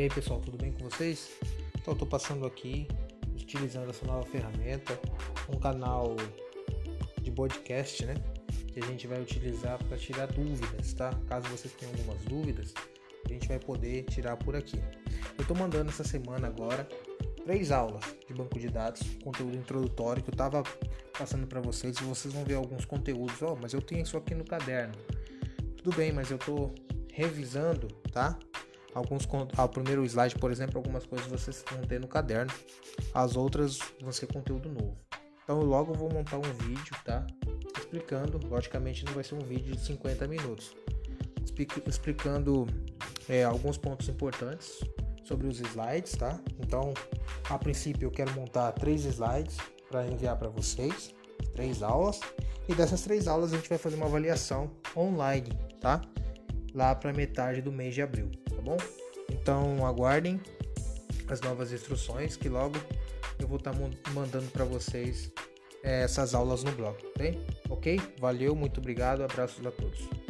E aí pessoal, tudo bem com vocês? Então tô passando aqui utilizando essa nova ferramenta, um canal de podcast, né? Que a gente vai utilizar para tirar dúvidas, tá? Caso vocês tenham algumas dúvidas, a gente vai poder tirar por aqui. Eu tô mandando essa semana agora três aulas de banco de dados, conteúdo introdutório que eu tava passando para vocês e vocês vão ver alguns conteúdos. Ó, oh, mas eu tenho isso aqui no caderno. Tudo bem, mas eu tô revisando, tá? Alguns ao primeiro slide, por exemplo, algumas coisas vocês vão ter no caderno, as outras vão ser conteúdo novo. Então logo vou montar um vídeo, tá? Explicando, logicamente não vai ser um vídeo de 50 minutos, explicando é, alguns pontos importantes sobre os slides, tá? Então, a princípio eu quero montar três slides para enviar para vocês, três aulas, e dessas três aulas a gente vai fazer uma avaliação online, tá? Lá para metade do mês de abril tá bom? Então aguardem as novas instruções que logo eu vou estar tá mandando para vocês é, essas aulas no blog, ok? Ok? Valeu, muito obrigado, abraços a todos.